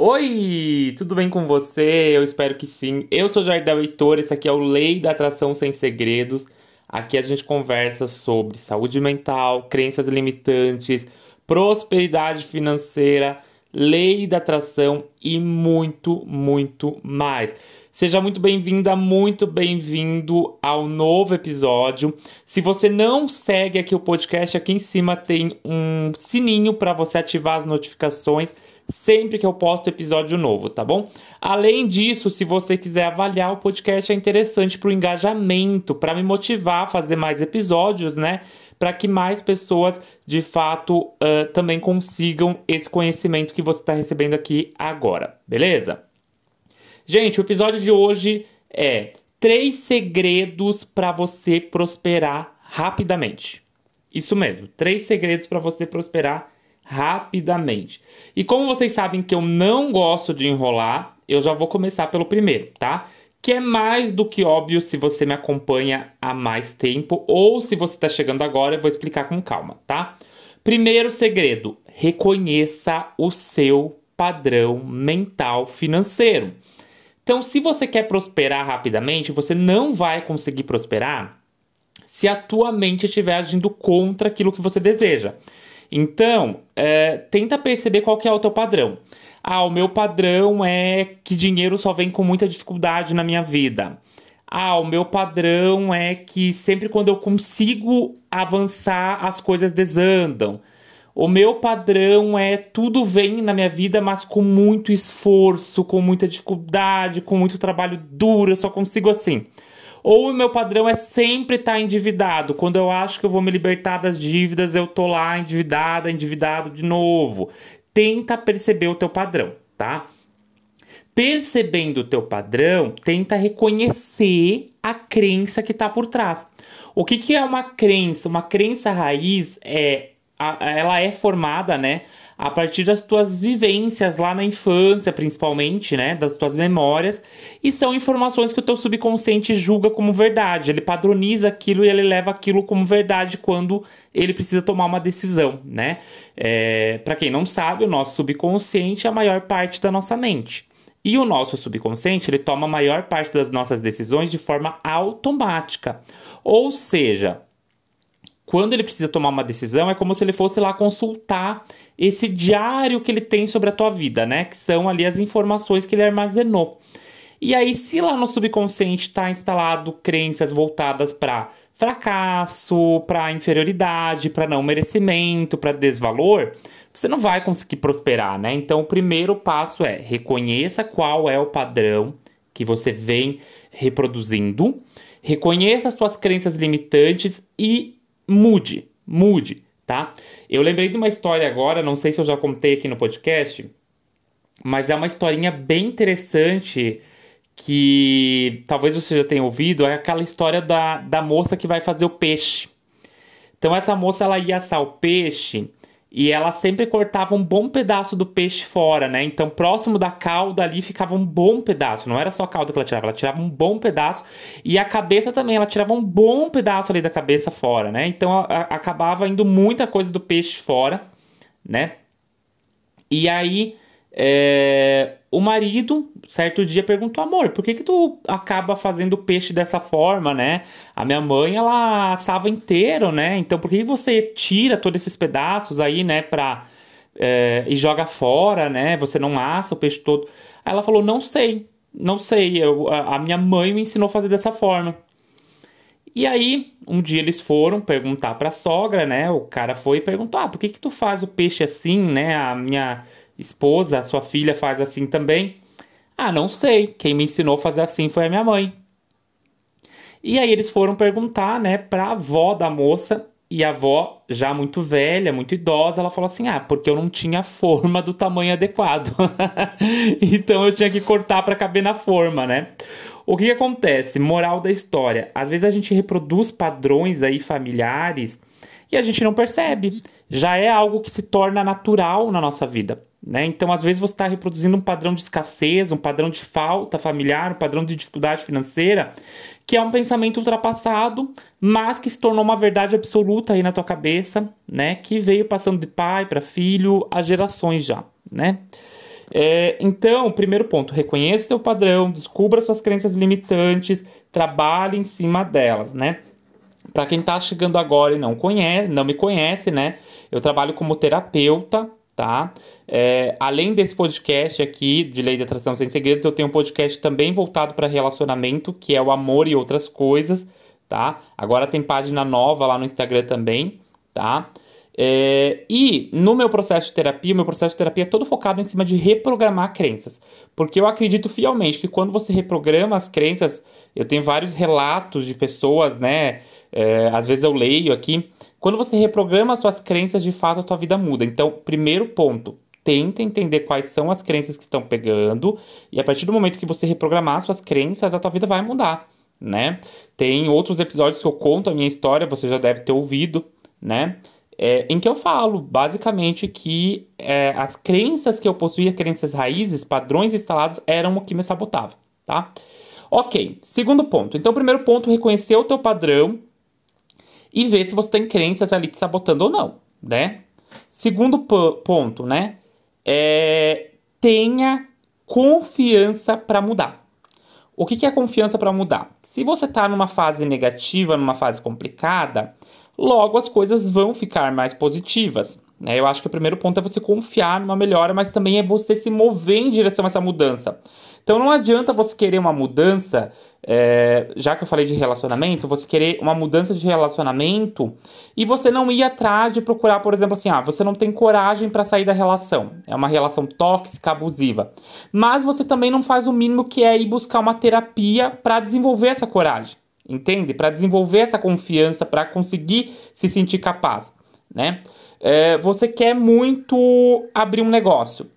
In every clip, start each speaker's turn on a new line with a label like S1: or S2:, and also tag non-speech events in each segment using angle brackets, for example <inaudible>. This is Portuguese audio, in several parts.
S1: Oi, tudo bem com você? Eu espero que sim. Eu sou Jardel Heitor, esse aqui é o Lei da Atração Sem Segredos. Aqui a gente conversa sobre saúde mental, crenças limitantes, prosperidade financeira, lei da atração e muito, muito mais. Seja muito bem-vinda, muito bem-vindo ao novo episódio. Se você não segue aqui o podcast, aqui em cima tem um sininho para você ativar as notificações sempre que eu posto episódio novo, tá bom? Além disso, se você quiser avaliar o podcast, é interessante para o engajamento, para me motivar a fazer mais episódios, né? Para que mais pessoas de fato uh, também consigam esse conhecimento que você está recebendo aqui agora, beleza? Gente, o episódio de hoje é três segredos para você prosperar rapidamente. Isso mesmo, três segredos para você prosperar rapidamente. E como vocês sabem que eu não gosto de enrolar, eu já vou começar pelo primeiro, tá? Que é mais do que óbvio se você me acompanha há mais tempo ou se você está chegando agora, eu vou explicar com calma, tá? Primeiro segredo: reconheça o seu padrão mental financeiro. Então, se você quer prosperar rapidamente, você não vai conseguir prosperar se a tua mente estiver agindo contra aquilo que você deseja. Então, é, tenta perceber qual que é o teu padrão. Ah, o meu padrão é que dinheiro só vem com muita dificuldade na minha vida. Ah, o meu padrão é que sempre quando eu consigo avançar, as coisas desandam. O meu padrão é tudo vem na minha vida, mas com muito esforço, com muita dificuldade, com muito trabalho duro, eu só consigo assim. Ou o meu padrão é sempre estar tá endividado. Quando eu acho que eu vou me libertar das dívidas, eu tô lá endividada, endividado de novo. Tenta perceber o teu padrão, tá? Percebendo o teu padrão, tenta reconhecer a crença que está por trás. O que, que é uma crença? Uma crença raiz é ela é formada, né, a partir das tuas vivências lá na infância, principalmente, né, das tuas memórias, e são informações que o teu subconsciente julga como verdade. Ele padroniza aquilo e ele leva aquilo como verdade quando ele precisa tomar uma decisão, né? É, Para quem não sabe, o nosso subconsciente é a maior parte da nossa mente. E o nosso subconsciente, ele toma a maior parte das nossas decisões de forma automática. Ou seja, quando ele precisa tomar uma decisão, é como se ele fosse lá consultar esse diário que ele tem sobre a tua vida, né? Que são ali as informações que ele armazenou. E aí, se lá no subconsciente está instalado crenças voltadas para fracasso, para inferioridade, para não merecimento, para desvalor, você não vai conseguir prosperar, né? Então, o primeiro passo é reconheça qual é o padrão que você vem reproduzindo, reconheça as suas crenças limitantes e mude, mude, tá? Eu lembrei de uma história agora, não sei se eu já contei aqui no podcast, mas é uma historinha bem interessante que talvez você já tenha ouvido, é aquela história da, da moça que vai fazer o peixe. Então essa moça ela ia assar o peixe e ela sempre cortava um bom pedaço do peixe fora, né? Então, próximo da cauda ali ficava um bom pedaço. Não era só a cauda que ela tirava, ela tirava um bom pedaço. E a cabeça também, ela tirava um bom pedaço ali da cabeça fora, né? Então, a, a, acabava indo muita coisa do peixe fora, né? E aí, é, o marido, certo dia, perguntou: amor, por que, que tu acaba fazendo peixe dessa forma, né? A minha mãe, ela assava inteiro, né? Então por que você tira todos esses pedaços aí, né, pra. É, e joga fora, né? Você não assa o peixe todo. Aí ela falou: não sei, não sei. Eu, a, a minha mãe me ensinou a fazer dessa forma. E aí, um dia eles foram perguntar pra sogra, né? O cara foi e perguntou: ah, por que, que tu faz o peixe assim, né? A minha esposa, a sua filha faz assim também? Ah, não sei. Quem me ensinou a fazer assim foi a minha mãe. E aí eles foram perguntar, né, pra avó da moça. E a avó, já muito velha, muito idosa, ela falou assim: Ah, porque eu não tinha forma do tamanho adequado. <laughs> então eu tinha que cortar para caber na forma, né? O que, que acontece? Moral da história: às vezes a gente reproduz padrões aí familiares e a gente não percebe. Já é algo que se torna natural na nossa vida. Né? Então, às vezes, você está reproduzindo um padrão de escassez, um padrão de falta familiar, um padrão de dificuldade financeira, que é um pensamento ultrapassado, mas que se tornou uma verdade absoluta aí na tua cabeça, né? Que veio passando de pai para filho há gerações já, né? É, então, primeiro ponto, reconheça seu padrão, descubra suas crenças limitantes, trabalhe em cima delas, né? Para quem está chegando agora e não conhece, não me conhece, né? Eu trabalho como terapeuta, tá? É, além desse podcast aqui de Lei de Atração Sem Segredos, eu tenho um podcast também voltado para relacionamento, que é o Amor e Outras Coisas, tá? Agora tem página nova lá no Instagram também, tá? É, e no meu processo de terapia, o meu processo de terapia é todo focado em cima de reprogramar crenças. Porque eu acredito fielmente que quando você reprograma as crenças, eu tenho vários relatos de pessoas, né? É, às vezes eu leio aqui. Quando você reprograma as suas crenças, de fato a tua vida muda. Então, primeiro ponto, tenta entender quais são as crenças que estão pegando. E a partir do momento que você reprogramar as suas crenças, a tua vida vai mudar, né? Tem outros episódios que eu conto a minha história, você já deve ter ouvido, né? É, em que eu falo basicamente que é, as crenças que eu possuía, crenças raízes, padrões instalados, eram o que me sabotava, tá? Ok, segundo ponto. Então, primeiro ponto, reconhecer o teu padrão e ver se você tem crenças ali te sabotando ou não, né? Segundo ponto, né? É, tenha confiança para mudar. O que, que é confiança para mudar? Se você está numa fase negativa, numa fase complicada, logo as coisas vão ficar mais positivas. Né? Eu acho que o primeiro ponto é você confiar numa melhora, mas também é você se mover em direção a essa mudança. Então não adianta você querer uma mudança, é, já que eu falei de relacionamento, você querer uma mudança de relacionamento e você não ir atrás de procurar, por exemplo, assim, ah, você não tem coragem para sair da relação, é uma relação tóxica, abusiva, mas você também não faz o mínimo que é ir buscar uma terapia para desenvolver essa coragem entende? Para desenvolver essa confiança, para conseguir se sentir capaz, né? É, você quer muito abrir um negócio.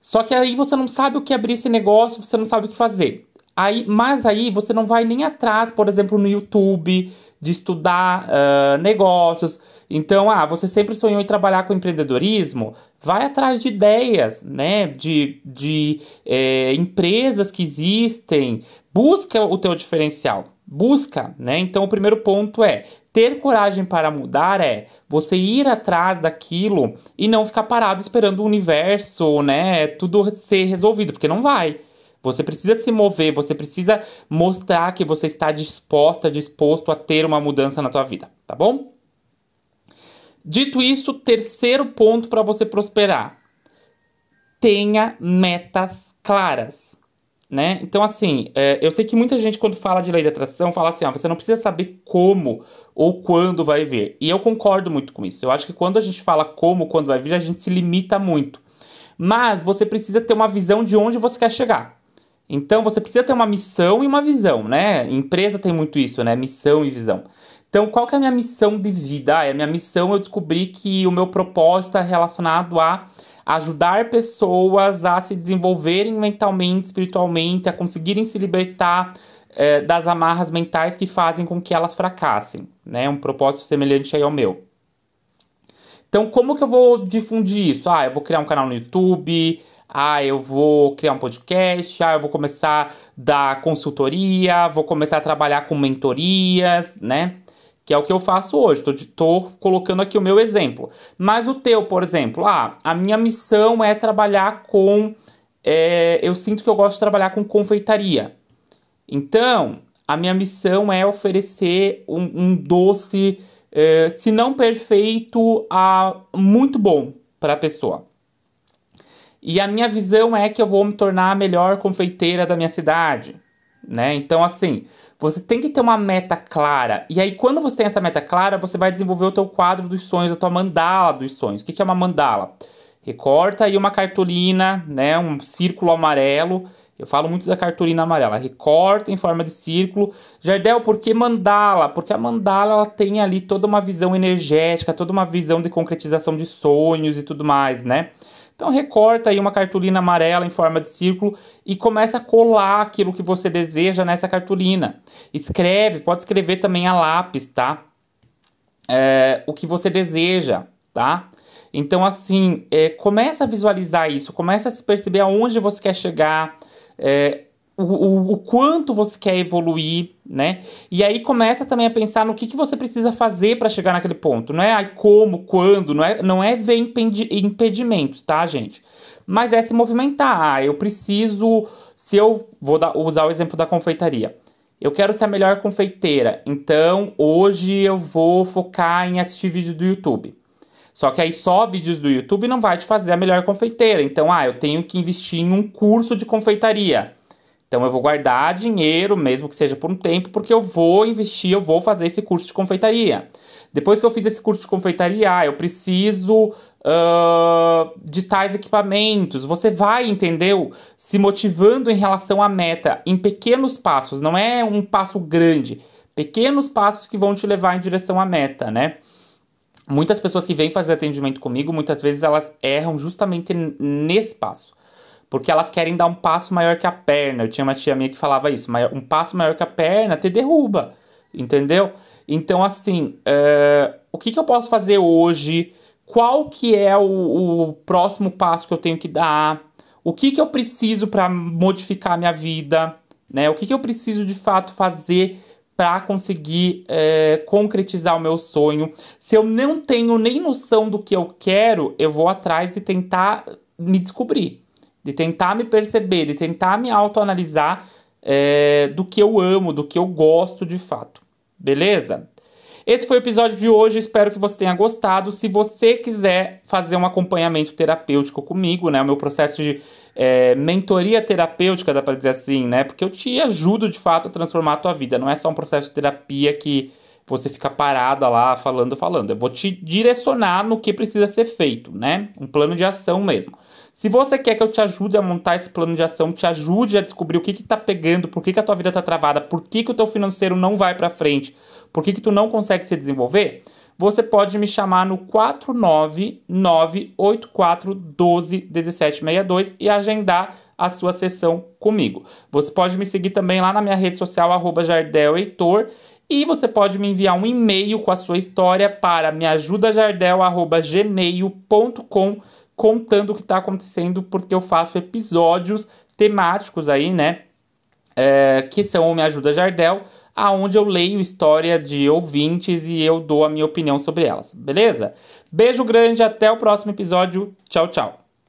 S1: Só que aí você não sabe o que abrir esse negócio, você não sabe o que fazer. Aí, mas aí você não vai nem atrás, por exemplo, no YouTube, de estudar uh, negócios. Então, ah, você sempre sonhou em trabalhar com empreendedorismo? Vai atrás de ideias, né? De, de é, empresas que existem. Busca o teu diferencial. Busca, né? Então, o primeiro ponto é ter coragem para mudar é você ir atrás daquilo e não ficar parado esperando o universo, né? Tudo ser resolvido, porque não vai. Você precisa se mover, você precisa mostrar que você está disposta, disposto a ter uma mudança na tua vida, tá bom? Dito isso, terceiro ponto para você prosperar: tenha metas claras. Né? Então, assim, é, eu sei que muita gente, quando fala de lei da atração, fala assim: ah, você não precisa saber como ou quando vai vir. E eu concordo muito com isso. Eu acho que quando a gente fala como, quando vai vir, a gente se limita muito. Mas você precisa ter uma visão de onde você quer chegar. Então você precisa ter uma missão e uma visão, né? Empresa tem muito isso, né? Missão e visão. Então, qual que é a minha missão de vida? Ah, a minha missão eu descobri que o meu propósito é relacionado a ajudar pessoas a se desenvolverem mentalmente, espiritualmente, a conseguirem se libertar eh, das amarras mentais que fazem com que elas fracassem, né? Um propósito semelhante aí ao meu. Então, como que eu vou difundir isso? Ah, eu vou criar um canal no YouTube, ah, eu vou criar um podcast, ah, eu vou começar a dar consultoria, vou começar a trabalhar com mentorias, né? Que é o que eu faço hoje. Tô colocando aqui o meu exemplo. Mas o teu, por exemplo, ah, a minha missão é trabalhar com. É, eu sinto que eu gosto de trabalhar com confeitaria. Então, a minha missão é oferecer um, um doce, é, se não perfeito, a muito bom para a pessoa. E a minha visão é que eu vou me tornar a melhor confeiteira da minha cidade, né? Então, assim, você tem que ter uma meta clara. E aí, quando você tem essa meta clara, você vai desenvolver o teu quadro dos sonhos, a tua mandala dos sonhos. O que é uma mandala? Recorta aí uma cartolina, né? Um círculo amarelo. Eu falo muito da cartolina amarela. Recorta em forma de círculo. Jardel, por que mandala? Porque a mandala ela tem ali toda uma visão energética, toda uma visão de concretização de sonhos e tudo mais, né? Então recorta aí uma cartolina amarela em forma de círculo e começa a colar aquilo que você deseja nessa cartolina. Escreve, pode escrever também a lápis, tá? É, o que você deseja, tá? Então assim, é, começa a visualizar isso, começa a se perceber aonde você quer chegar, é, o, o, o, quanto você quer evoluir, né? E aí começa também a pensar no que, que você precisa fazer para chegar naquele ponto. Não é aí como, quando, não é, não é ver impedimentos, tá, gente? Mas é se movimentar. Ah, eu preciso. Se eu vou dar, usar o exemplo da confeitaria. Eu quero ser a melhor confeiteira, então hoje eu vou focar em assistir vídeos do YouTube. Só que aí só vídeos do YouTube não vai te fazer a melhor confeiteira. Então, ah, eu tenho que investir em um curso de confeitaria. Então eu vou guardar dinheiro, mesmo que seja por um tempo, porque eu vou investir, eu vou fazer esse curso de confeitaria. Depois que eu fiz esse curso de confeitaria, eu preciso uh, de tais equipamentos. Você vai, entendeu? Se motivando em relação à meta, em pequenos passos, não é um passo grande. Pequenos passos que vão te levar em direção à meta, né? Muitas pessoas que vêm fazer atendimento comigo, muitas vezes elas erram justamente nesse passo porque elas querem dar um passo maior que a perna. Eu tinha uma tia minha que falava isso, um passo maior que a perna te derruba, entendeu? Então, assim, uh, o que, que, eu posso fazer hoje? Qual que é o, o, próximo passo que eu tenho que dar? O que, que eu preciso para modificar a minha vida? Né? O que, que eu preciso de fato fazer para conseguir uh, concretizar o meu sonho? Se eu não tenho nem noção do que eu quero, eu vou atrás de tentar me descobrir de tentar me perceber, de tentar me autoanalisar é, do que eu amo, do que eu gosto de fato. Beleza? Esse foi o episódio de hoje, espero que você tenha gostado. Se você quiser fazer um acompanhamento terapêutico comigo, né, o meu processo de é, mentoria terapêutica, dá para dizer assim, né, porque eu te ajudo de fato a transformar a tua vida. Não é só um processo de terapia que você fica parada lá falando, falando. Eu vou te direcionar no que precisa ser feito, né, um plano de ação mesmo. Se você quer que eu te ajude a montar esse plano de ação, te ajude a descobrir o que está pegando, por que, que a tua vida está travada, por que, que o teu financeiro não vai para frente, por que, que tu não consegue se desenvolver, você pode me chamar no 49984121762 e agendar a sua sessão comigo. Você pode me seguir também lá na minha rede social, arroba jardelheitor, e você pode me enviar um e-mail com a sua história para meajudajardel.gmail.com contando o que está acontecendo, porque eu faço episódios temáticos aí, né? É, que são o Me Ajuda Jardel, aonde eu leio história de ouvintes e eu dou a minha opinião sobre elas, beleza? Beijo grande, até o próximo episódio. Tchau, tchau.